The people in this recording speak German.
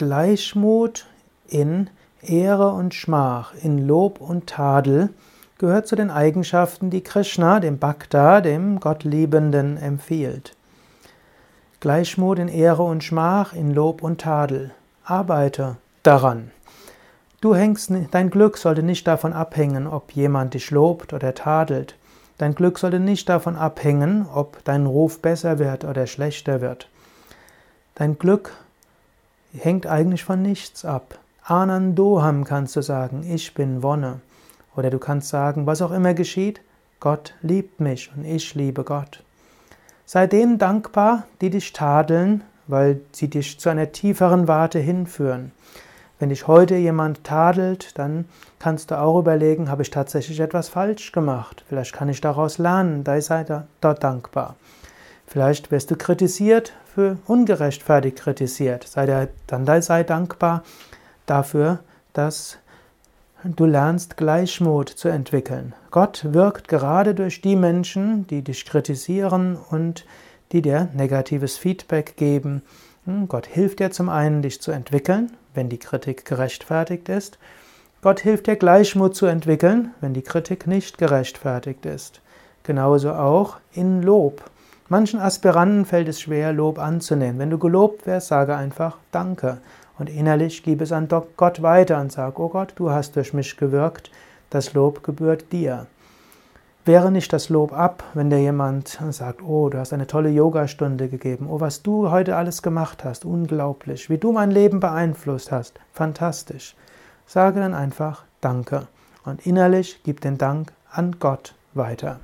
Gleichmut in Ehre und Schmach, in Lob und Tadel gehört zu den Eigenschaften, die Krishna, dem Bhakta, dem Gottliebenden, empfiehlt. Gleichmut in Ehre und Schmach, in Lob und Tadel. Arbeite daran. Du hängst, dein Glück sollte nicht davon abhängen, ob jemand dich lobt oder tadelt. Dein Glück sollte nicht davon abhängen, ob dein Ruf besser wird oder schlechter wird. Dein Glück hängt eigentlich von nichts ab. Anandoham kannst du sagen, ich bin Wonne. Oder du kannst sagen, was auch immer geschieht, Gott liebt mich und ich liebe Gott. Sei denen dankbar, die dich tadeln, weil sie dich zu einer tieferen Warte hinführen. Wenn dich heute jemand tadelt, dann kannst du auch überlegen, habe ich tatsächlich etwas falsch gemacht? Vielleicht kann ich daraus lernen, da sei dort dankbar. Vielleicht wirst du kritisiert, für ungerechtfertigt kritisiert. Sei der, dann sei dankbar dafür, dass du lernst Gleichmut zu entwickeln. Gott wirkt gerade durch die Menschen, die dich kritisieren und die dir negatives Feedback geben. Hm, Gott hilft dir zum einen, dich zu entwickeln, wenn die Kritik gerechtfertigt ist. Gott hilft dir Gleichmut zu entwickeln, wenn die Kritik nicht gerechtfertigt ist. Genauso auch in Lob. Manchen Aspiranten fällt es schwer, Lob anzunehmen. Wenn du gelobt wirst, sage einfach Danke. Und innerlich gib es an Gott weiter und sag, oh Gott, du hast durch mich gewirkt, das Lob gebührt dir. Wehre nicht das Lob ab, wenn dir jemand sagt, oh, du hast eine tolle Yogastunde gegeben, oh, was du heute alles gemacht hast, unglaublich, wie du mein Leben beeinflusst hast, fantastisch. Sage dann einfach Danke und innerlich gib den Dank an Gott weiter.